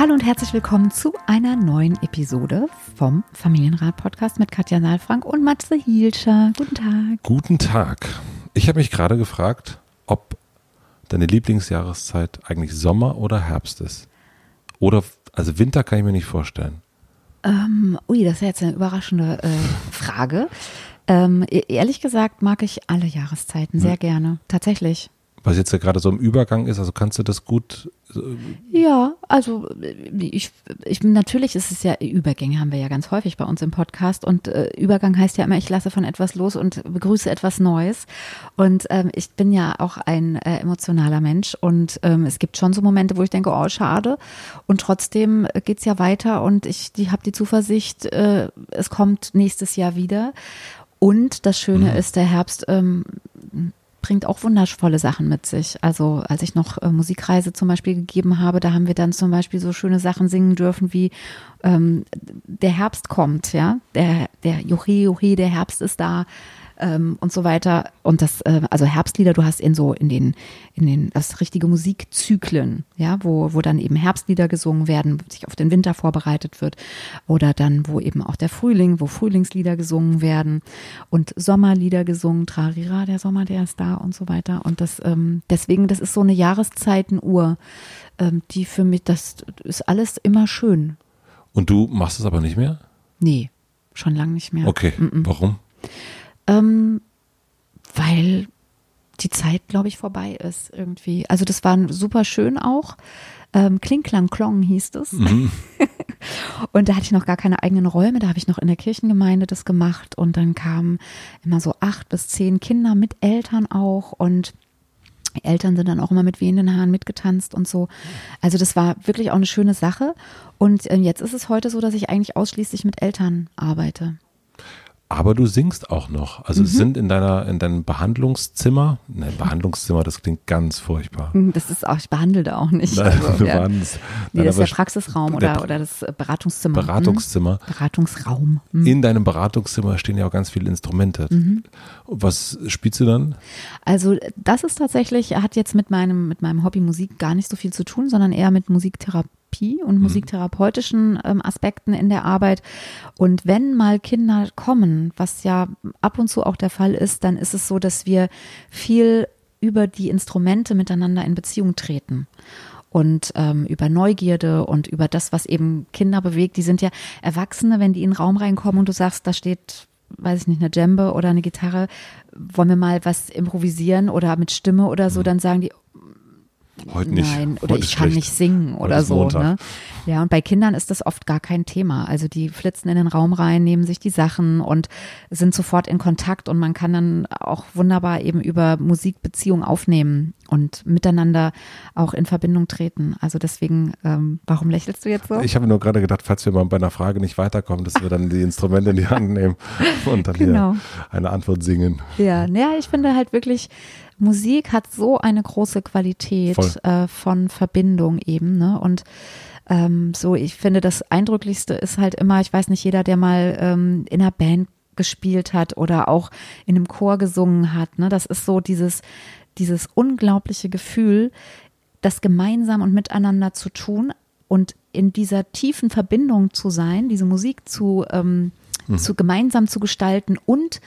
Hallo und herzlich willkommen zu einer neuen Episode vom Familienrat Podcast mit Katja Saalfrank und Matze Hielscher. Guten Tag. Guten Tag. Ich habe mich gerade gefragt, ob deine Lieblingsjahreszeit eigentlich Sommer oder Herbst ist. Oder, also Winter kann ich mir nicht vorstellen. Ähm, ui, das ist jetzt eine überraschende äh, Frage. Ähm, e-, ehrlich gesagt mag ich alle Jahreszeiten sehr hm. gerne. Tatsächlich was jetzt ja gerade so im Übergang ist, also kannst du das gut? Ja, also ich, ich natürlich ist es ja Übergänge haben wir ja ganz häufig bei uns im Podcast und äh, Übergang heißt ja immer, ich lasse von etwas los und begrüße etwas Neues und ähm, ich bin ja auch ein äh, emotionaler Mensch und ähm, es gibt schon so Momente, wo ich denke, oh schade und trotzdem geht's ja weiter und ich die habe die Zuversicht, äh, es kommt nächstes Jahr wieder und das Schöne mhm. ist, der Herbst ähm, bringt auch wundervolle Sachen mit sich. Also als ich noch äh, Musikreise zum Beispiel gegeben habe, da haben wir dann zum Beispiel so schöne Sachen singen dürfen wie ähm, der Herbst kommt, ja, der der Juche Juche, der Herbst ist da ähm, und so weiter. Und das, äh, also Herbstlieder, du hast in so in den, in den, das richtige Musikzyklen, ja, wo, wo dann eben Herbstlieder gesungen werden, sich auf den Winter vorbereitet wird. Oder dann, wo eben auch der Frühling, wo Frühlingslieder gesungen werden und Sommerlieder gesungen, Trarira, der Sommer, der ist da und so weiter. Und das, ähm, deswegen, das ist so eine Jahreszeitenuhr, ähm, die für mich, das ist alles immer schön. Und du machst es aber nicht mehr? Nee, schon lange nicht mehr. Okay, mm -mm. warum? Ähm, weil die Zeit, glaube ich, vorbei ist irgendwie. Also das war super schön auch. Ähm, Kling Klang Klong hieß es. Mhm. und da hatte ich noch gar keine eigenen Räume. Da habe ich noch in der Kirchengemeinde das gemacht. Und dann kamen immer so acht bis zehn Kinder mit Eltern auch. Und die Eltern sind dann auch immer mit wehenden Haaren mitgetanzt und so. Also das war wirklich auch eine schöne Sache. Und ähm, jetzt ist es heute so, dass ich eigentlich ausschließlich mit Eltern arbeite. Aber du singst auch noch. Also mhm. sind in deiner, in deinem Behandlungszimmer, ne, Behandlungszimmer, das klingt ganz furchtbar. Mhm, das ist auch, ich behandle da auch nicht. Nein, also, ja. behandelst. Nee, das ist der Praxisraum der, oder, oder das Beratungszimmer. Beratungszimmer. Mhm. Beratungsraum. Mhm. In deinem Beratungszimmer stehen ja auch ganz viele Instrumente. Mhm. Was spielst du dann? Also das ist tatsächlich, hat jetzt mit meinem, mit meinem Hobby Musik gar nicht so viel zu tun, sondern eher mit Musiktherapie Therapie und mhm. musiktherapeutischen ähm, Aspekten in der Arbeit. Und wenn mal Kinder kommen, was ja ab und zu auch der Fall ist, dann ist es so, dass wir viel über die Instrumente miteinander in Beziehung treten und ähm, über Neugierde und über das, was eben Kinder bewegt. Die sind ja Erwachsene, wenn die in den Raum reinkommen und du sagst, da steht, weiß ich nicht, eine Djembe oder eine Gitarre, wollen wir mal was improvisieren oder mit Stimme oder so, mhm. dann sagen die, Heute nicht. Nein, oder Heute ich kann schlecht. nicht singen oder so. Ne? Ja, und bei Kindern ist das oft gar kein Thema. Also die flitzen in den Raum rein, nehmen sich die Sachen und sind sofort in Kontakt und man kann dann auch wunderbar eben über Musikbeziehungen aufnehmen und miteinander auch in Verbindung treten. Also deswegen, ähm, warum lächelst du jetzt so? Ich habe nur gerade gedacht, falls wir mal bei einer Frage nicht weiterkommen, dass wir dann die Instrumente in die Hand nehmen und dann genau. hier eine Antwort singen. Ja, naja, ich finde halt wirklich, Musik hat so eine große Qualität äh, von Verbindung eben, ne? Und ähm, so, ich finde, das Eindrücklichste ist halt immer, ich weiß nicht, jeder, der mal ähm, in einer Band gespielt hat oder auch in einem Chor gesungen hat, ne? Das ist so dieses, dieses unglaubliche Gefühl, das gemeinsam und miteinander zu tun und in dieser tiefen Verbindung zu sein, diese Musik zu, ähm, mhm. zu gemeinsam zu gestalten und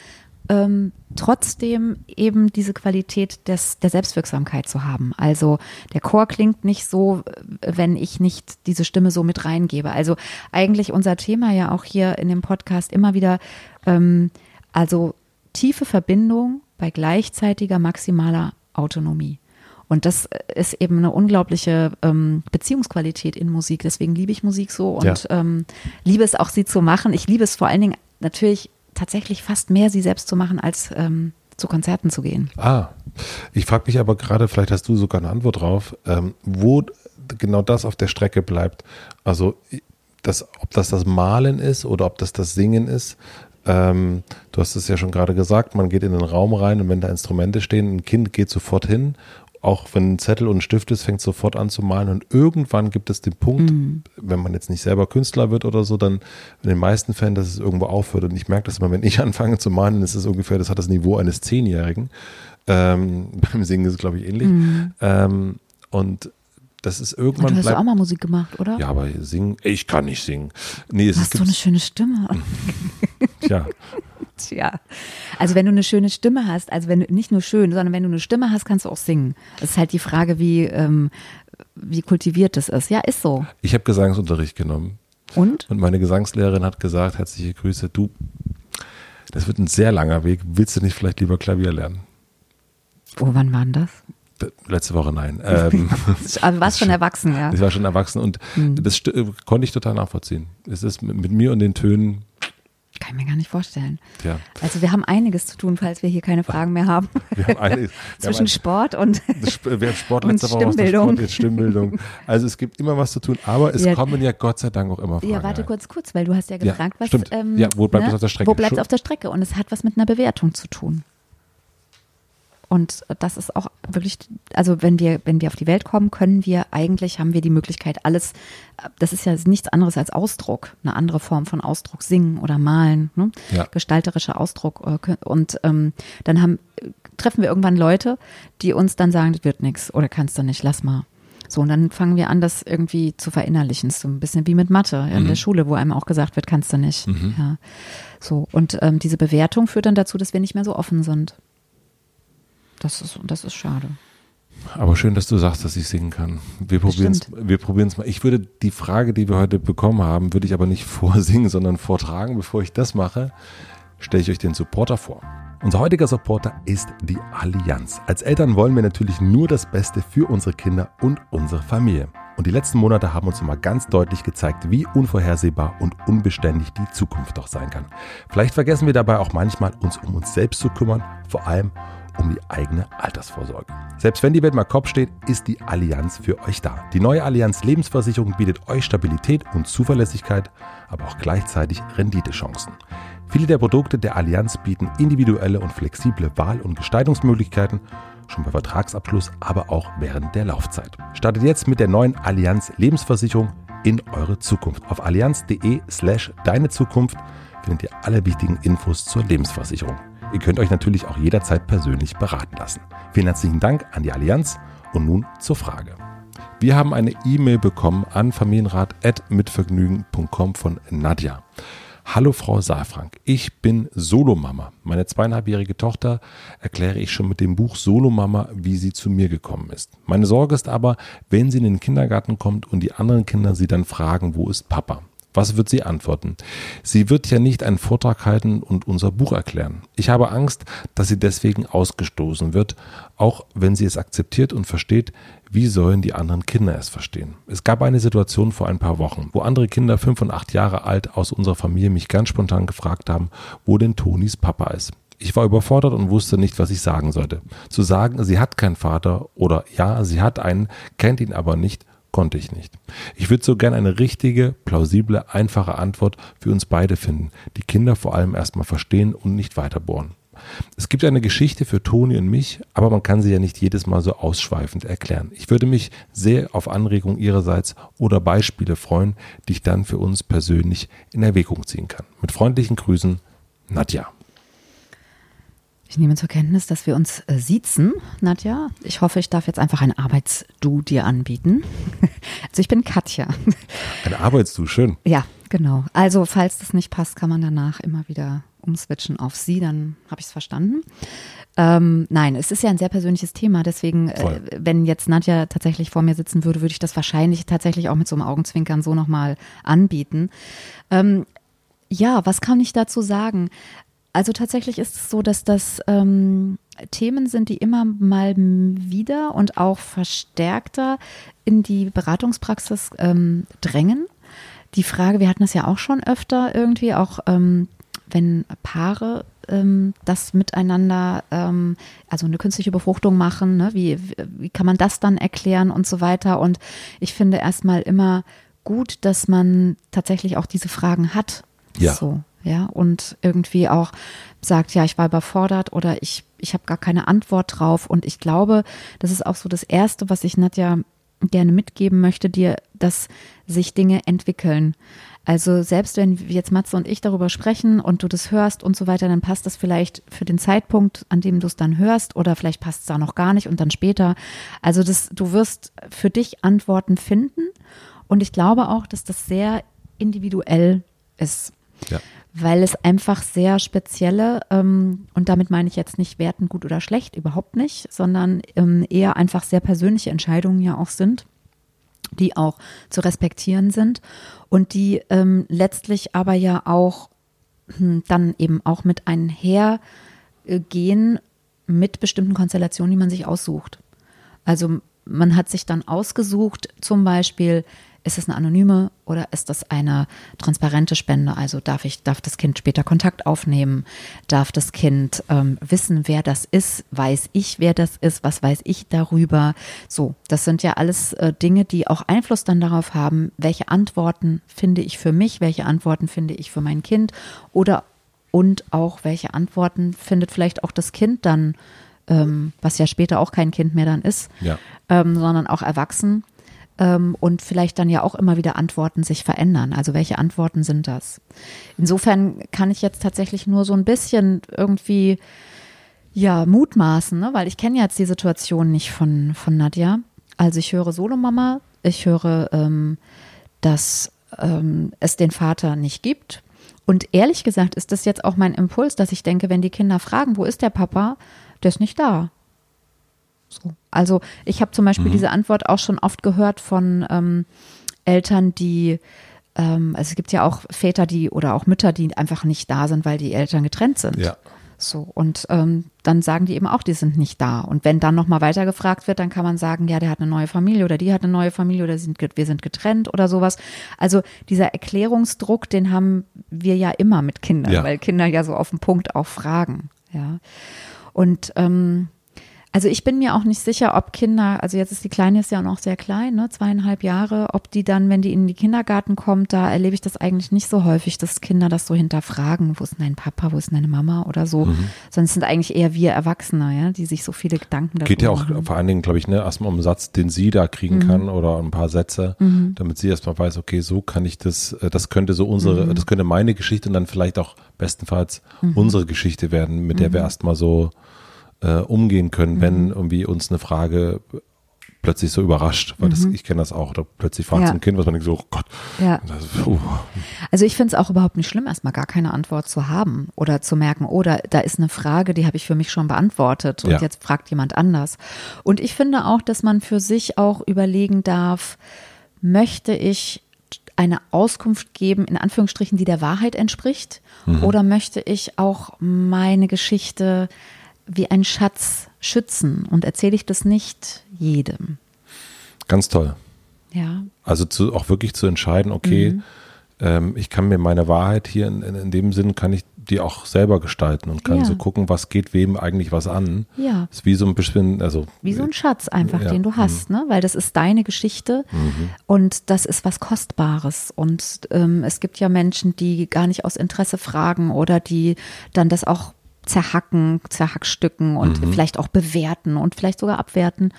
ähm, trotzdem eben diese Qualität des, der Selbstwirksamkeit zu haben. Also der Chor klingt nicht so, wenn ich nicht diese Stimme so mit reingebe. Also eigentlich unser Thema ja auch hier in dem Podcast immer wieder, ähm, also tiefe Verbindung bei gleichzeitiger maximaler Autonomie. Und das ist eben eine unglaubliche ähm, Beziehungsqualität in Musik. Deswegen liebe ich Musik so und Ja. ähm, liebe es auch, sie zu machen. Ich liebe es vor allen Dingen natürlich tatsächlich fast mehr, sie selbst zu machen, als ähm, zu Konzerten zu gehen. Ah, ich frage mich aber gerade, vielleicht hast du sogar eine Antwort drauf, ähm, wo genau das auf der Strecke bleibt. Also, das, ob das das Malen ist oder ob das das Singen ist. Ähm, du hast es ja schon gerade gesagt, man geht in den Raum rein und wenn da Instrumente stehen, ein Kind geht sofort hin. Auch wenn ein Zettel und ein Stift ist, fängt sofort an zu malen. Und irgendwann gibt es den Punkt, wenn man jetzt nicht selber Künstler wird oder so, dann in den meisten Fällen, dass es irgendwo aufhört. Und ich merke das immer, wenn ich anfange zu malen, dann ist es ungefähr, das hat das Niveau eines Zehnjährigen. Ähm, beim Singen ist es, glaube ich, ähnlich. Ähm, und das ist Und irgendwann du hast auch mal Musik gemacht, oder? ja, aber singen, ich kann nicht singen. Nee, es Du hast so gibt, eine schöne Stimme. ja, Tja. Also wenn du eine schöne Stimme hast, also wenn du nicht nur schön, sondern wenn du eine Stimme hast, kannst du auch singen. Das ist halt die Frage, wie, ähm, wie kultiviert das ist. Ja, ist so. ich habe Gesangsunterricht genommen. Und? Und meine Gesangslehrerin hat gesagt, herzliche Grüße, du, das wird ein sehr langer Weg. Willst du nicht vielleicht lieber Klavier lernen? Oh, wann war denn das? Letzte Woche nein. Ähm, Aber warst schon erwachsen, ja. ich war schon erwachsen und das st- äh, konnte ich total nachvollziehen. Es ist mit, mir und den Tönen, Kann ich mir gar nicht vorstellen. ja. Also wir haben einiges zu tun, falls wir hier keine Fragen mehr haben. Wir haben haben Zwischen ein- Sport und Das Wir haben Sport letzte Woche Stimmbildung. Sport, jetzt Stimmbildung. Also es gibt immer was zu tun, aber es Ja. kommen ja Gott sei Dank auch immer Fragen. ja, warte rein. kurz, kurz, weil du hast ja Ja, gefragt, was stimmt. ähm, Ja, wo bleibt es auf der Strecke? Wo bleibt es auf der Strecke? Und es hat was mit einer Bewertung zu tun. Und das ist auch wirklich, also wenn wir, wenn wir auf die Welt kommen, können wir eigentlich, haben wir die Möglichkeit, alles, das ist ja nichts anderes als Ausdruck, eine andere Form von Ausdruck, singen oder malen, ne? Ja. gestalterischer Ausdruck. äh, Und ähm, dann haben, treffen wir irgendwann Leute, die uns dann sagen, das wird nichts oder kannst du nicht, lass mal. So, und dann fangen wir an, das irgendwie zu verinnerlichen. So ein bisschen wie mit Mathe in der Schule, wo einem auch gesagt wird, kannst du nicht. Ja. So, und ähm, diese Bewertung führt dann dazu, dass wir nicht mehr so offen sind. Das ist, das ist schade. Aber schön, dass du sagst, dass ich singen kann. Wir probieren es Bestimmt. wir probieren's mal. Ich würde die Frage, die wir heute bekommen haben, würde ich aber nicht vorsingen, sondern vortragen. Bevor ich das mache, stelle ich euch den Supporter vor. Unser heutiger Supporter ist die Allianz. Als Eltern wollen wir natürlich nur das Beste für unsere Kinder und unsere Familie. Und die letzten Monate haben uns immer ganz deutlich gezeigt, wie unvorhersehbar und unbeständig die Zukunft doch sein kann. Vielleicht vergessen wir dabei auch manchmal, uns um uns selbst zu kümmern, vor allem um die eigene Altersvorsorge. Selbst wenn die Welt mal Kopf steht, ist die Allianz für euch da. Die neue Allianz Lebensversicherung bietet euch Stabilität und Zuverlässigkeit, aber auch gleichzeitig Renditechancen. Viele der Produkte der Allianz bieten individuelle und flexible Wahl- und Gestaltungsmöglichkeiten, schon bei Vertragsabschluss, aber auch während der Laufzeit. Startet jetzt mit der neuen Allianz Lebensversicherung in eure Zukunft. Auf allianz.de slash deine Zukunft findet ihr alle wichtigen Infos zur Lebensversicherung. Ihr könnt euch natürlich auch jederzeit persönlich beraten lassen. Vielen herzlichen Dank an die Allianz und nun zur Frage. Wir haben eine E-Mail bekommen an familienrat.mitvergnügen.com von Nadja. Hallo Frau Saalfrank, ich bin Solomama. Meine zweieinhalbjährige Tochter erkläre ich schon mit dem Buch Solomama, wie sie zu mir gekommen ist. Meine Sorge ist aber, wenn sie in den Kindergarten kommt und die anderen Kinder sie dann fragen, wo ist Papa? Was wird sie antworten? Sie wird ja nicht einen Vortrag halten und unser Buch erklären. Ich habe Angst, dass sie deswegen ausgestoßen wird, auch wenn sie es akzeptiert und versteht, wie sollen die anderen Kinder es verstehen. Es gab eine Situation vor ein paar Wochen, wo andere Kinder fünf und acht Jahre alt aus unserer Familie mich ganz spontan gefragt haben, wo denn Tonis Papa ist. Ich war überfordert und wusste nicht, was ich sagen sollte. Zu sagen, sie hat keinen Vater oder ja, sie hat einen, kennt ihn aber nicht, konnte ich nicht. Ich würde so gern eine richtige, plausible, einfache Antwort für uns beide finden, die Kinder vor allem erstmal verstehen und nicht weiterbohren. Es gibt eine Geschichte für Toni und mich, aber man kann sie ja nicht jedes Mal so ausschweifend erklären. Ich würde mich sehr auf Anregung ihrerseits oder Beispiele freuen, die ich dann für uns persönlich in Erwägung ziehen kann. Mit freundlichen Grüßen, Nadja. Ich nehme zur Kenntnis, dass wir uns äh, siezen, Nadja. Ich hoffe, ich darf jetzt einfach ein Arbeitsdu dir anbieten. Also ich bin Katja. Ein Arbeitsdu, schön. Ja, genau. Also falls das nicht passt, kann man danach immer wieder umswitchen auf Sie, dann habe ich es verstanden. Ähm, nein, es ist ja ein sehr persönliches Thema, deswegen, äh, wenn jetzt Nadja tatsächlich vor mir sitzen würde, würde ich das wahrscheinlich tatsächlich auch mit so einem Augenzwinkern so nochmal anbieten. Ähm, ja, was kann ich dazu sagen? Also tatsächlich ist es so, dass das ähm, Themen sind, die immer mal wieder und auch verstärkter in die Beratungspraxis ähm, drängen. Die Frage, wir hatten das ja auch schon öfter irgendwie, auch ähm, wenn Paare ähm, das miteinander, ähm, also eine künstliche Befruchtung machen, ne? wie, wie kann man das dann erklären und so weiter. Und ich finde erstmal immer gut, dass man tatsächlich auch diese Fragen hat. Ja. So, ja, und irgendwie auch sagt, ja, ich war überfordert oder ich, ich habe gar keine Antwort drauf. Und ich glaube, das ist auch so das Erste, was ich Nadja gerne mitgeben möchte, dir, dass sich Dinge entwickeln. Also selbst wenn jetzt Matze und ich darüber sprechen und du das hörst und so weiter, dann passt das vielleicht für den Zeitpunkt, an dem du es dann hörst oder vielleicht passt es da noch gar nicht und dann später. Also das, du wirst für dich Antworten finden und ich glaube auch, dass das sehr individuell ist. Ja. Weil es einfach sehr spezielle, ähm, und damit meine ich jetzt nicht werten gut oder schlecht, überhaupt nicht, sondern ähm, eher einfach sehr persönliche Entscheidungen ja auch sind die auch zu respektieren sind und die ähm, letztlich aber ja auch hm, dann eben auch mit einhergehen mit bestimmten Konstellationen, die man sich aussucht. Also man hat sich dann ausgesucht, zum Beispiel, ist es eine anonyme oder ist das eine transparente Spende? Also darf ich, darf das Kind später Kontakt aufnehmen? Darf das Kind ähm, wissen, wer das ist? Weiß ich, wer das ist? Was weiß ich darüber? So, das sind ja alles äh, Dinge, die auch Einfluss dann darauf haben, welche Antworten finde ich für mich, welche Antworten finde ich für mein Kind oder und auch welche Antworten findet vielleicht auch das Kind dann, ähm, was ja später auch kein Kind mehr dann ist, Ja. ähm, sondern auch erwachsen und vielleicht dann ja auch immer wieder Antworten sich verändern. Also welche Antworten sind das? Insofern kann ich jetzt tatsächlich nur so ein bisschen irgendwie ja mutmaßen, ne? weil ich kenne jetzt die Situation nicht von von Nadja. Also ich höre Solomama, ich höre, ähm, dass ähm, es den Vater nicht gibt. Und ehrlich gesagt ist das jetzt auch mein Impuls, dass ich denke, wenn die Kinder fragen, wo ist der Papa, der ist nicht da. So. Also ich habe zum Beispiel diese Antwort auch schon oft gehört von ähm, Eltern, die, ähm, also es gibt ja auch Väter, die oder auch Mütter, die einfach nicht da sind, weil die Eltern getrennt sind. Ja. So, und ähm, dann sagen die eben auch, die sind nicht da. Und wenn dann nochmal weiter gefragt wird, dann kann man sagen, ja, der hat eine neue Familie oder die hat eine neue Familie oder sind, wir sind getrennt oder sowas. Also dieser Erklärungsdruck, den haben wir ja immer mit Kindern, Ja. weil Kinder ja so auf den Punkt auch fragen. Ja. Und ähm, also ich bin mir auch nicht sicher, ob Kinder, also jetzt ist die Kleine ist ja noch sehr klein, ne, zweieinhalb Jahre, ob die dann, wenn die in den Kindergarten kommt, da erlebe ich das eigentlich nicht so häufig, dass Kinder das so hinterfragen, wo ist denn dein Papa, wo ist denn deine Mama oder so, Mhm. es sind eigentlich eher wir Erwachsene, ja, die sich so viele Gedanken darüber Geht ja auch machen. vor allen Dingen, glaube ich, ne, erstmal um einen Satz, den sie da kriegen Mhm. kann oder ein paar Sätze, damit sie erstmal weiß, okay, so kann ich das, äh, das könnte so unsere, Mhm. das könnte meine Geschichte und dann vielleicht auch bestenfalls unsere Geschichte werden, mit der wir Mhm. erstmal so äh, umgehen können, wenn irgendwie uns eine Frage plötzlich so überrascht, weil das, ich kenne das auch, oder plötzlich fragt Mhm. Ja. so ein Kind, was man denkt so, oh Gott, Ja. das, uh, Also ich finde es auch überhaupt nicht schlimm, erstmal gar keine Antwort zu haben oder zu merken, oder da ist eine Frage, die habe ich für mich schon beantwortet und Ja. jetzt fragt jemand anders. Und ich finde auch, dass man für sich auch überlegen darf, möchte ich eine Auskunft geben, in Anführungsstrichen, die der Wahrheit entspricht, oder möchte ich auch meine Geschichte wie ein Schatz schützen und erzähle ich das nicht jedem. ganz toll. Ja, Also zu, auch wirklich zu entscheiden, okay, Mhm. ähm, ich kann mir meine Wahrheit hier in, in, in dem Sinn, kann ich die auch selber gestalten und kann Ja. so gucken, was geht wem eigentlich was an. ja. Ist wie so ein bisschen, also Wie so ein Schatz einfach, Ja, Mhm. den du hast, ne? Weil das ist deine Geschichte und das ist was Kostbares. Und ähm, es gibt ja Menschen, die gar nicht aus Interesse fragen oder die dann das auch zerhacken, zerhackstücken und Mhm. vielleicht auch bewerten und vielleicht sogar abwerten.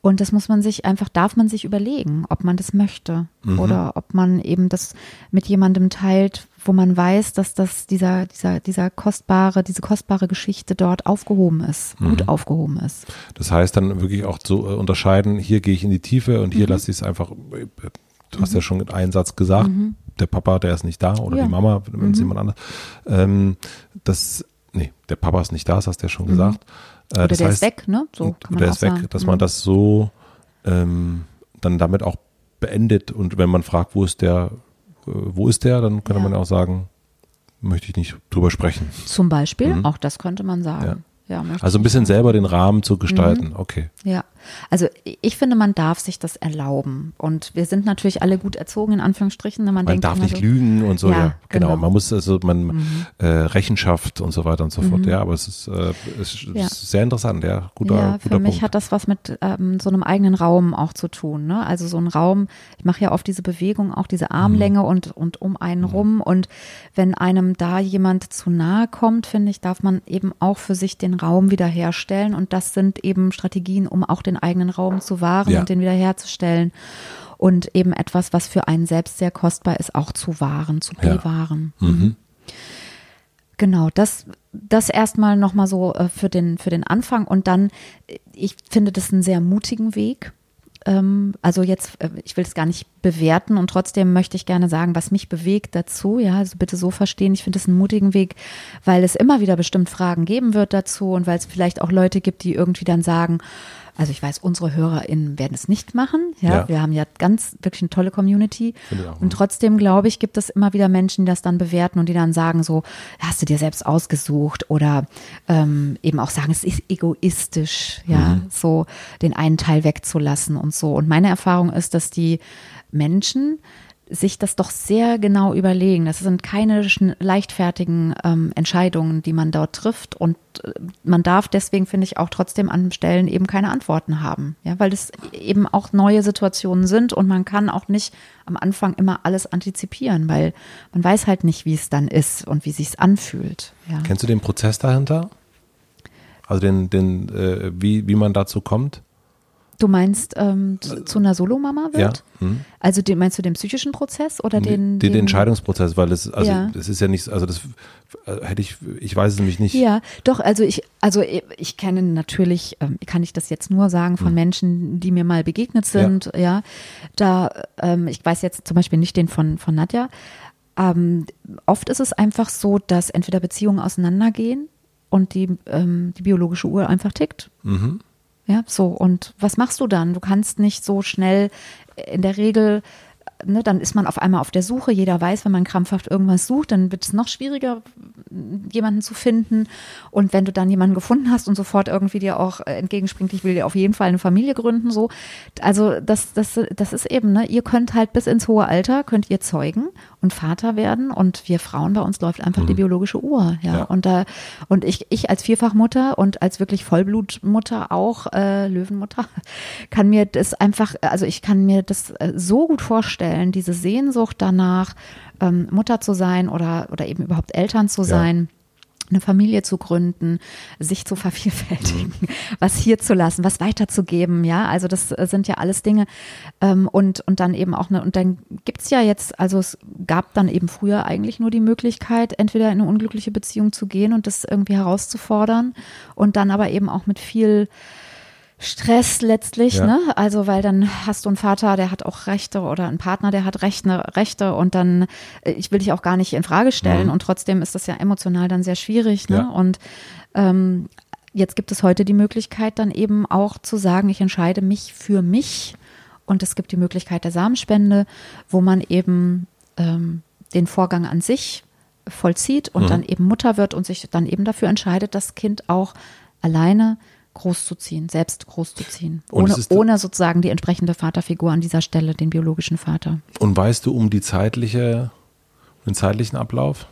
Und das muss man sich einfach, darf man sich überlegen, ob man das möchte Mhm. oder ob man eben das mit jemandem teilt, wo man weiß, dass das dieser, dieser, dieser kostbare, diese kostbare Geschichte dort aufgehoben ist, Mhm. gut aufgehoben ist. das heißt dann wirklich auch zu äh, unterscheiden, hier gehe ich in die Tiefe und Mhm. hier lasse ich es einfach, du hast ja schon einen Satz gesagt, der Papa, der ist nicht da oder Ja. die Mama, wenn es Mhm. jemand anders. Ähm, das, nee, der Papa ist nicht da, das hast du ja schon gesagt. Äh, Mhm. Oder das der heißt, ist weg, ne? So kann man der ist weg, sagen. dass man Mhm. das so ähm, dann damit auch beendet und wenn man fragt, wo ist der, äh, wo ist der, dann könnte Ja. man auch sagen, möchte ich nicht drüber sprechen. Zum Beispiel, Mhm. auch das könnte man sagen. Ja. Also ein bisschen selber den Rahmen Mhm. zu gestalten. Okay. Ja, also ich finde, man darf sich das erlauben. Und wir sind natürlich alle gut erzogen, in Anführungsstrichen. Man, Man denkt darf nicht so, lügen und so, ja, Ja, genau. genau. Man muss also man Mhm. äh, Rechenschaft und so weiter und so fort. Ja, aber es ist, äh, es ist Ja. sehr interessant, ja. Guter, ja, guter für mich Punkt. hat das was mit ähm, so einem eigenen Raum auch zu tun. Ne? Also so ein Raum, ich mache ja oft diese Bewegung, auch diese Armlänge Mhm. und, und um einen rum. Und wenn einem da jemand zu nahe kommt, finde ich, darf man eben auch für sich den Raum wiederherstellen. Und das sind eben Strategien, um auch den eigenen Raum zu wahren Ja. und den wiederherzustellen. Und eben etwas, was für einen selbst sehr kostbar ist, auch zu wahren, zu Ja. bewahren. Mhm. Genau, das, das erstmal nochmal so äh, für, den, für den Anfang und dann, äh, ich finde das einen sehr mutigen Weg. Ähm, also jetzt, äh, ich will es gar nicht bewerten und trotzdem möchte ich gerne sagen, was mich bewegt dazu. Ja, also bitte so verstehen. Ich finde es einen mutigen Weg, weil es immer wieder bestimmt Fragen geben wird dazu und weil es vielleicht auch Leute gibt, die irgendwie dann sagen, also ich weiß, unsere HörerInnen werden es nicht machen. Ja, Ja. wir haben ja ganz wirklich eine tolle Community. Auch. Und trotzdem, glaube ich, gibt es immer wieder Menschen, die das dann bewerten und die dann sagen so, hast du dir selbst ausgesucht oder ähm, eben auch sagen, es ist egoistisch, ja, so den einen Teil wegzulassen und so. Und meine Erfahrung ist, dass die Menschen sich das doch sehr genau überlegen. Das sind keine leichtfertigen ähm, Entscheidungen, die man dort trifft. Und äh, man darf deswegen, finde ich, auch trotzdem an Stellen eben keine Antworten haben. Ja, weil das eben auch neue Situationen sind und man kann auch nicht am Anfang immer alles antizipieren, weil man weiß halt nicht, wie es dann ist und wie sich's anfühlt. Ja. Kennst du den Prozess dahinter? Also den, den, äh, wie, wie man dazu kommt? Du meinst ähm, zu, zu einer Solomama wird? Ja. Hm. Also den, meinst du den psychischen Prozess oder den, den, den Entscheidungsprozess, weil es, also Ja. das ist ja nicht, also das äh, hätte ich, ich weiß es nämlich nicht. Ja, doch, also ich, also ich, ich kenne natürlich, ähm, kann ich das jetzt nur sagen von Menschen, die mir mal begegnet sind, ja. Da, ähm, ich weiß jetzt zum Beispiel nicht den von, von Nadja. Ähm, oft ist es einfach so, dass entweder Beziehungen auseinandergehen und die, ähm, die biologische Uhr einfach tickt. Mhm. Ja, so. Und was machst du dann? Du kannst nicht so schnell in der Regel, ne, dann ist man auf einmal auf der Suche. Jeder weiß, wenn man krampfhaft irgendwas sucht, dann wird es noch schwieriger, jemanden zu finden. Und wenn du dann jemanden gefunden hast und sofort irgendwie dir auch äh, entgegenspringt, ich will dir auf jeden Fall eine Familie gründen, so. Also das, das, das ist eben, ne, ihr könnt halt bis ins hohe Alter, könnt ihr zeugen und Vater werden. Und wir Frauen, bei uns läuft einfach die biologische Uhr. Ja. Ja. Und da, und ich, ich als Vierfachmutter und als wirklich Vollblutmutter auch, äh, Löwenmutter, kann mir das einfach, also ich kann mir das äh, so gut vorstellen, diese Sehnsucht danach, ähm, Mutter zu sein oder, oder eben überhaupt Eltern zu sein. Eine Familie zu gründen, sich zu vervielfältigen, was hier zu lassen, was weiterzugeben, ja. Also das äh, sind ja alles Dinge. Ähm, und, und dann eben auch eine, und dann gibt's ja jetzt, also es gab dann eben früher eigentlich nur die Möglichkeit, entweder in eine unglückliche Beziehung zu gehen und das irgendwie herauszufordern und dann aber eben auch mit viel Stress letztlich, Ja. ne? Also weil dann hast du einen Vater, der hat auch Rechte oder einen Partner, der hat Rechte, Rechte und dann, äh, ich will dich auch gar nicht in Frage stellen Mhm. und trotzdem ist das ja emotional dann sehr schwierig, ne? Ja. Und ähm, jetzt gibt es heute die Möglichkeit dann eben auch zu sagen, ich entscheide mich für mich und es gibt die Möglichkeit der Samenspende, wo man eben ähm, den Vorgang an sich vollzieht und Mhm. dann eben Mutter wird und sich dann eben dafür entscheidet, das Kind auch alleine großzuziehen, selbst großzuziehen, ohne, ohne sozusagen die entsprechende Vaterfigur an dieser Stelle, den biologischen Vater. Und weißt du um die zeitliche, den zeitlichen Ablauf?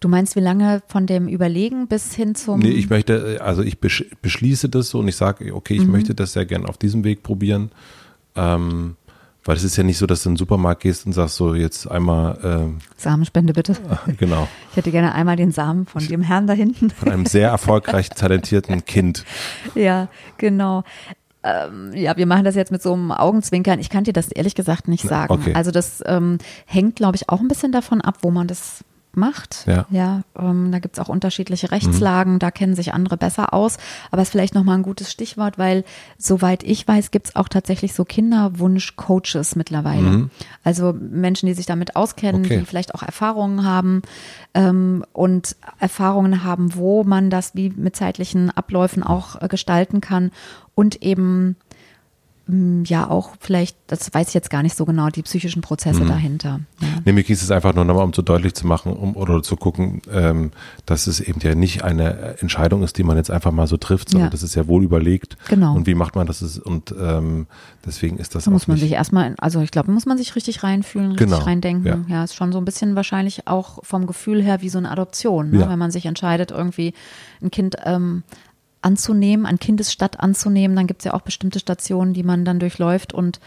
Du meinst, wie lange von dem Überlegen bis hin zum Nee, ich möchte, also ich besch beschließe das so und ich sage, okay, ich Mhm. möchte das sehr gern auf diesem Weg probieren. Ähm, weil es ist ja nicht so, dass du in den Supermarkt gehst und sagst so jetzt einmal, ähm, Samenspende bitte? genau, Ich hätte gerne einmal den Samen von dem Herrn da hinten. von einem sehr erfolgreich talentierten Kind. Ja, genau. Ähm, ja, wir machen das jetzt mit so einem Augenzwinkern. Ich kann dir das ehrlich gesagt nicht sagen. okay. Also das ähm, hängt, glaube ich, auch ein bisschen davon ab, wo man das macht. Ja. ja ähm, da gibt's auch unterschiedliche Rechtslagen, da kennen sich andere besser aus. Aber es ist vielleicht nochmal ein gutes Stichwort, weil soweit ich weiß, gibt's auch tatsächlich so Kinderwunsch-Coaches mittlerweile. Mhm. Also Menschen, die sich damit auskennen, Okay. die vielleicht auch Erfahrungen haben ähm, und Erfahrungen haben, wo man das wie mit zeitlichen Abläufen auch äh, gestalten kann und eben ja auch vielleicht, das weiß ich jetzt gar nicht so genau, die psychischen Prozesse dahinter. Ja. Mir ging es einfach nur nochmal, um so deutlich zu machen, um oder zu gucken, ähm, dass es eben ja nicht eine Entscheidung ist, die man jetzt einfach mal so trifft, sondern Ja. das ist ja wohl überlegt. Genau. Und wie macht man das? Ist, und ähm, deswegen ist das Da muss man sich erstmal, also ich glaube, muss man sich richtig reinfühlen, richtig Genau, reindenken. Ja. ist schon so ein bisschen wahrscheinlich auch vom Gefühl her wie so eine Adoption, ne? Ja. wenn man sich entscheidet, irgendwie ein Kind ähm, anzunehmen, an Kindesstadt anzunehmen, dann gibt es ja auch bestimmte Stationen, die man dann durchläuft und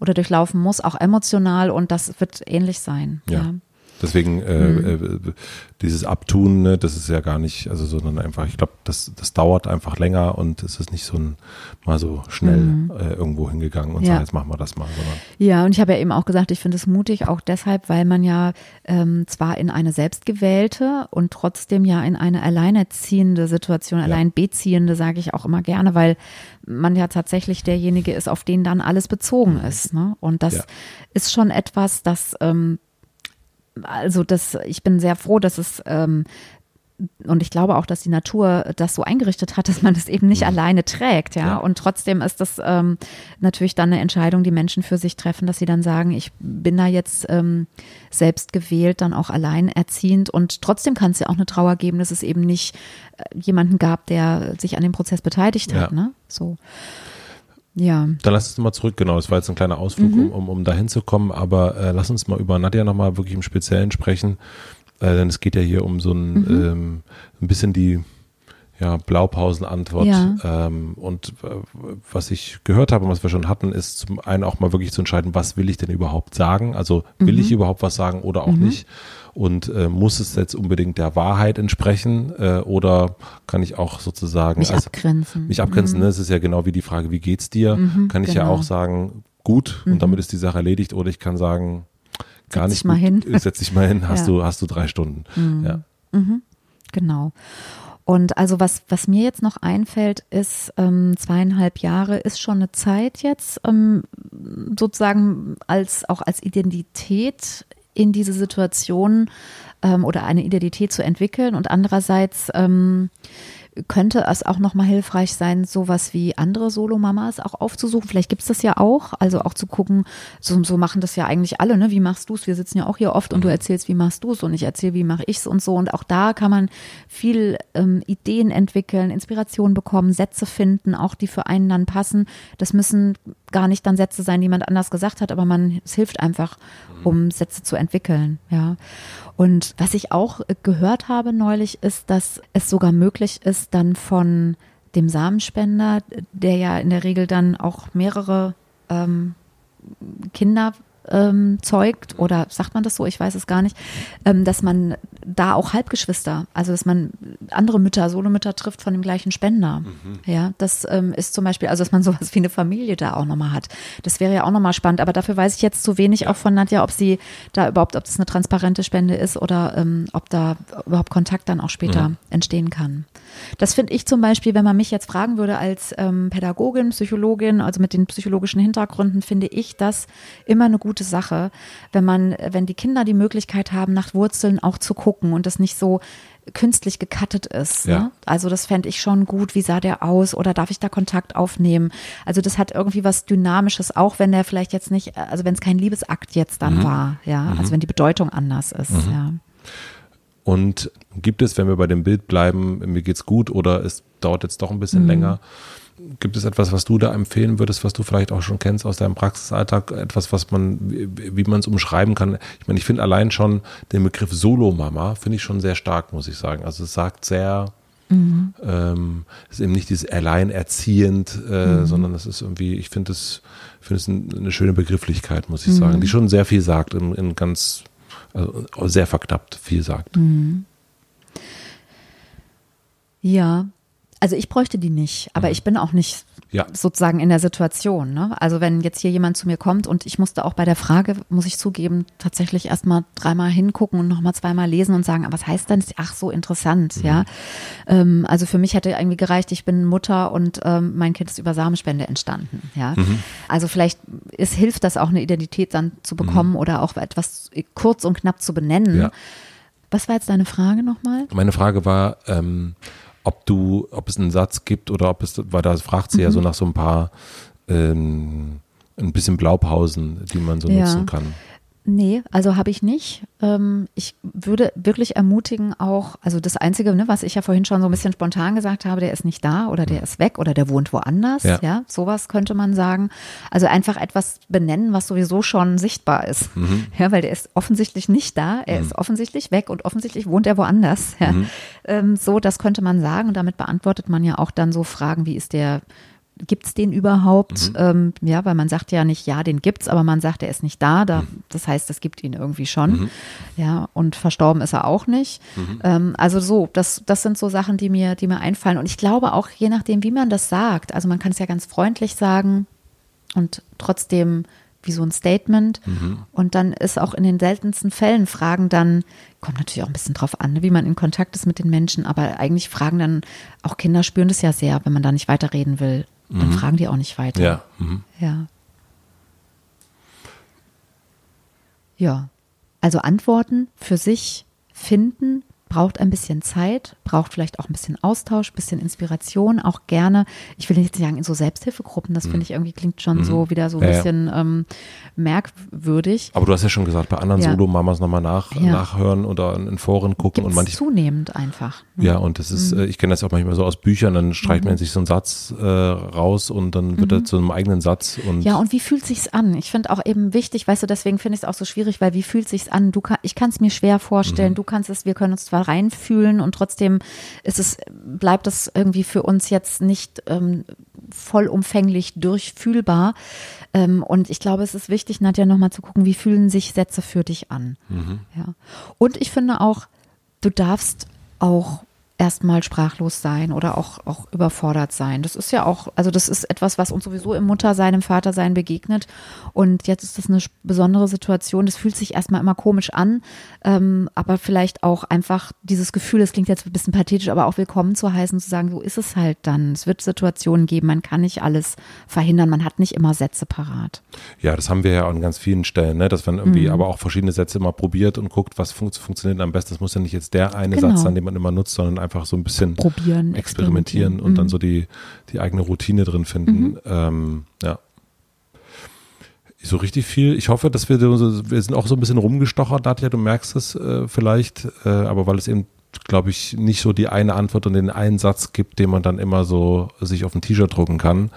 oder durchlaufen muss, auch emotional und das wird ähnlich sein. Ja. Ja. Deswegen äh, äh, dieses Abtun, ne, das ist ja gar nicht, also sondern einfach, ich glaube, das, das dauert einfach länger und es ist nicht so ein mal so schnell äh, irgendwo hingegangen und Ja. sagen, jetzt machen wir das mal, sondern Ja, und ich habe ja eben auch gesagt, ich finde es mutig, auch deshalb, weil man ja ähm, zwar in eine selbstgewählte und trotzdem ja in eine alleinerziehende Situation, alleinbeziehende, sage ich auch immer gerne, weil man ja tatsächlich derjenige ist, auf den dann alles bezogen ist. Ne? Und das Ja. ist schon etwas, das, ähm, also das, ich bin sehr froh, dass es ähm, und ich glaube auch, dass die Natur das so eingerichtet hat, dass man das eben nicht alleine trägt, ja? Ja. Und trotzdem ist das ähm, natürlich dann eine Entscheidung, die Menschen für sich treffen, dass sie dann sagen, ich bin da jetzt ähm, selbst gewählt, dann auch alleinerziehend und trotzdem kann es ja auch eine Trauer geben, dass es eben nicht äh, jemanden gab, der sich an dem Prozess beteiligt hat, Ja. ne? So. Ja. Dann lass uns mal zurück, genau, das war jetzt ein kleiner Ausflug, um, um, um da hinzukommen, aber äh, lass uns mal über Nadja nochmal wirklich im Speziellen sprechen, äh, denn es geht ja hier um so ein, ähm, ein bisschen die ja, Blaupausenantwort. Ja. Ähm, und äh, was ich gehört habe und was wir schon hatten, ist zum einen auch mal wirklich zu entscheiden, was will ich denn überhaupt sagen? Also will ich überhaupt was sagen oder auch nicht? Und äh, muss es jetzt unbedingt der Wahrheit entsprechen äh, oder kann ich auch sozusagen Mich als- abgrenzen. mich abgrenzen, ne? Es ist ja genau wie die Frage, wie geht's dir? kann ich ja genau. auch sagen, gut, und damit ist die Sache erledigt, oder ich kann sagen, gar Setz nicht dich mal hin. äh, setz dich mal hin, hast Ja. du, hast du drei Stunden. Ja. Genau. Und also was, was mir jetzt noch einfällt, ist ähm, zweieinhalb Jahre ist schon eine Zeit jetzt, ähm, sozusagen als auch als Identität in diese Situation ähm, oder eine Identität zu entwickeln. Und andererseits ähm, könnte es auch nochmal hilfreich sein, sowas wie andere Solomamas auch aufzusuchen. Vielleicht gibt's das ja auch. Also auch zu gucken, so, so machen das ja eigentlich alle, ne? Wie machst du's? Wir sitzen ja auch hier oft und du erzählst, wie machst du's und ich erzähle, wie mache ich's und so. Und auch da kann man viel ähm, Ideen entwickeln, Inspiration bekommen, Sätze finden, auch die für einen dann passen. Das müssen gar nicht dann Sätze sein, die jemand anders gesagt hat, aber man, es hilft einfach, um Sätze zu entwickeln, ja. Und was ich auch äh, gehört habe neulich, ist, dass es sogar möglich ist, dann von dem Samenspender, der ja in der Regel dann auch mehrere ähm, Kinder ähm, zeugt oder sagt man das so, ich weiß es gar nicht, ähm, dass man da auch Halbgeschwister, also dass man andere Mütter, Solomütter trifft von dem gleichen Spender. Ja, das ähm, ist zum Beispiel, also dass man sowas wie eine Familie da auch nochmal hat. Das wäre ja auch nochmal spannend, aber dafür weiß ich jetzt zu wenig auch von Nadja, ob sie da überhaupt, ob das eine transparente Spende ist oder ähm, ob da überhaupt Kontakt dann auch später entstehen kann. Das finde ich zum Beispiel, wenn man mich jetzt fragen würde als ähm, Pädagogin, Psychologin, also mit den psychologischen Hintergründen, finde ich das immer eine gute Sache, wenn man, wenn die Kinder die Möglichkeit haben, nach Wurzeln auch zu gucken und das nicht so künstlich gecuttet ist. Ja. Ne? Also das fände ich schon gut. Wie sah der aus? Oder darf ich da Kontakt aufnehmen? Also das hat irgendwie was Dynamisches, auch wenn der vielleicht jetzt nicht, also wenn es kein Liebesakt jetzt dann war, ja, also wenn die Bedeutung anders ist, ja. Und gibt es, wenn wir bei dem Bild bleiben, mir geht's gut oder es dauert jetzt doch ein Mhm. bisschen länger, gibt es etwas, was du da empfehlen würdest, was du vielleicht auch schon kennst aus deinem Praxisalltag, etwas, was man, wie, man es umschreiben kann? Ich meine, ich finde allein schon den Begriff Solo-Mama, finde ich schon sehr stark, muss ich sagen. Also es sagt sehr, ähm, es ist eben nicht dieses alleinerziehend, äh, sondern es ist irgendwie, ich finde es, finde es ein, eine schöne Begrifflichkeit, muss ich sagen, die schon sehr viel sagt, in, in ganz, also sehr verknappt viel sagt. Ja, Also ich bräuchte die nicht, aber Mhm. ich bin auch nicht Ja. sozusagen in der Situation. Ne? Also wenn jetzt hier jemand zu mir kommt und ich musste auch bei der Frage, muss ich zugeben, tatsächlich erstmal dreimal hingucken und nochmal zweimal lesen und sagen, "Ah, was heißt denn? das? Ach, so interessant, Mhm. ja. Ähm, also für mich hätte irgendwie gereicht, ich bin Mutter und ähm, mein Kind ist über Samenspende entstanden, ja. Mhm. Also vielleicht es hilft das auch eine Identität dann zu bekommen oder auch etwas kurz und knapp zu benennen. Mhm. Ja. Was war jetzt deine Frage nochmal? Meine Frage war, ähm, ob du, ob es einen Satz gibt oder ob es, weil da fragt sie ja so nach so ein paar, ähm, ein bisschen Blaupausen, die man so Ja. nutzen kann. Nee, also habe ich nicht. Ähm, ich würde wirklich ermutigen auch, also das Einzige, ne, was ich ja vorhin schon so ein bisschen spontan gesagt habe, der ist nicht da oder der ist weg oder der wohnt woanders. Ja. Ja, sowas könnte man sagen. Also einfach etwas benennen, was sowieso schon sichtbar ist. Ja, weil der ist offensichtlich nicht da, er ist offensichtlich weg und offensichtlich wohnt er woanders. Ja. Ähm, so, das könnte man sagen und damit beantwortet man ja auch dann so Fragen, wie ist der Gibt es den überhaupt? Ähm, ja, weil man sagt ja nicht, ja, den gibt's, aber man sagt, er ist nicht da. da Das heißt, es gibt ihn irgendwie schon. Ja, und verstorben ist er auch nicht. Ähm, also so, das, das sind so Sachen, die mir, die mir einfallen. Und ich glaube auch, je nachdem, wie man das sagt, also man kann es ja ganz freundlich sagen und trotzdem wie so ein Statement. Und dann ist auch in den seltensten Fällen Fragen dann, kommt natürlich auch ein bisschen drauf an, ne, wie man in Kontakt ist mit den Menschen, aber eigentlich fragen dann, auch Kinder spüren das ja sehr, wenn man da nicht weiterreden will, dann fragen die auch nicht weiter. Ja. Mhm. Ja. Ja. Also Antworten für sich finden braucht ein bisschen Zeit, braucht vielleicht auch ein bisschen Austausch, ein bisschen Inspiration, auch gerne. Ich will nicht sagen in so Selbsthilfegruppen, das finde ich irgendwie klingt schon so wieder so ein Mhm. Ja, ja. bisschen ähm, merkwürdig. Aber du hast ja schon gesagt, bei anderen Ja. Solo-Mamas nochmal nach, Ja. nachhören oder in Foren gucken Gibt und manchmal zunehmend einfach. ne? Ja, und das ist, äh, ich kenne das auch manchmal so aus Büchern, dann streicht man sich so einen Satz äh, raus und dann wird er zu einem eigenen Satz und Ja, und wie fühlt sich's an? Ich finde auch eben wichtig, weißt du, deswegen finde ich es auch so schwierig, weil wie fühlt sich's an? Du kann, ich kann es mir schwer vorstellen. Du kannst es, wir können uns zwar reinfühlen und trotzdem ist es, bleibt es irgendwie für uns jetzt nicht ähm, vollumfänglich durchfühlbar. Ähm, und ich glaube, es ist wichtig, Nadja, nochmal zu gucken, wie fühlen sich Sätze für dich an? Ja. Und ich finde auch, du darfst auch erstmal sprachlos sein oder auch, auch überfordert sein. Das ist ja auch, also das ist etwas, was uns sowieso im Muttersein, im Vatersein begegnet. Und jetzt ist das eine besondere Situation. Das fühlt sich erstmal immer komisch an, ähm, aber vielleicht auch einfach dieses Gefühl, das klingt jetzt ein bisschen pathetisch, aber auch willkommen zu heißen, zu sagen, so ist es halt dann. Es wird Situationen geben, man kann nicht alles verhindern, man hat nicht immer Sätze parat. ja, das haben wir ja an ganz vielen Stellen, ne? dass man irgendwie Mhm. aber auch verschiedene Sätze immer probiert und guckt, was fun funktioniert am besten. Das muss ja nicht jetzt der eine Genau. Satz sein, den man immer nutzt, sondern einfach so ein bisschen Probieren, experimentieren und dann Mhm. so die, die eigene Routine drin finden. Ähm, ja. So richtig viel. Ich hoffe, dass wir, wir sind auch so ein bisschen rumgestochert, Nadja, du merkst es äh, vielleicht, äh, aber weil es eben, glaube ich, nicht so die eine Antwort und den einen Satz gibt, den man dann immer so sich auf ein T-Shirt drucken kann.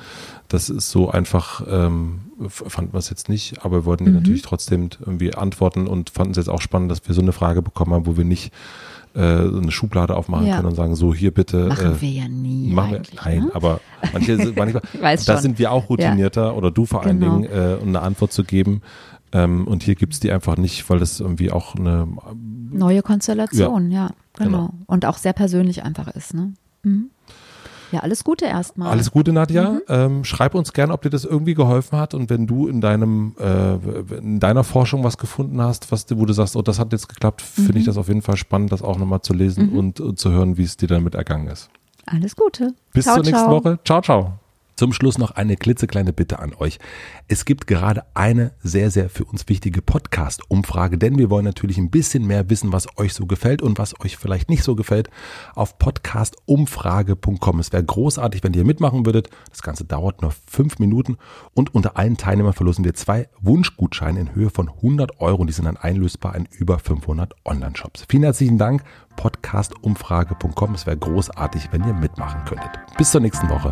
Das ist so einfach, ähm, fanden wir es jetzt nicht, aber wir wollten dir natürlich trotzdem irgendwie antworten und fanden es jetzt auch spannend, dass wir so eine Frage bekommen haben, wo wir nicht äh, eine Schublade aufmachen Ja. können und sagen, so hier bitte. Machen äh, wir ja nie. Machen wir, nein, ne? aber manche, manchmal, da sind wir auch routinierter oder du vor allen Genau. Dingen, äh, um eine Antwort zu geben. Ähm, und hier gibt's die einfach nicht, weil das irgendwie auch eine, Neue Konstellation, ja, genau. Genau. Und auch sehr persönlich einfach ist, ne? Mhm. Ja, alles Gute erstmal. alles Gute, Nadja. Mhm. Ähm, schreib uns gerne, ob dir das irgendwie geholfen hat und wenn du in deinem, äh, in deiner Forschung was gefunden hast, was, wo du sagst, oh, das hat jetzt geklappt, finde Mhm. ich das auf jeden Fall spannend, das auch nochmal zu lesen und, und zu hören, wie es dir damit ergangen ist. Alles Gute. Bis ciao, zur nächsten ciao. Woche. Ciao, ciao. Zum Schluss noch eine klitzekleine Bitte an euch. Es gibt gerade eine sehr, sehr für uns wichtige Podcast-Umfrage, denn wir wollen natürlich ein bisschen mehr wissen, was euch so gefällt und was euch vielleicht nicht so gefällt auf podcastumfrage.com. Es wäre großartig, wenn ihr mitmachen würdet. Das Ganze dauert nur fünf Minuten und unter allen Teilnehmern verlosen wir zwei Wunschgutscheine in Höhe von 100 Euro. Die sind dann einlösbar in über 500 Online-Shops. Vielen herzlichen Dank. Podcastumfrage.com. Es wäre großartig, wenn ihr mitmachen könntet. Bis zur nächsten Woche.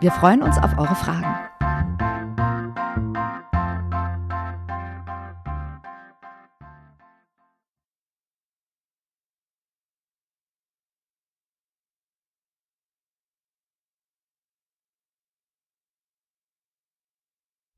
Wir freuen uns auf eure Fragen.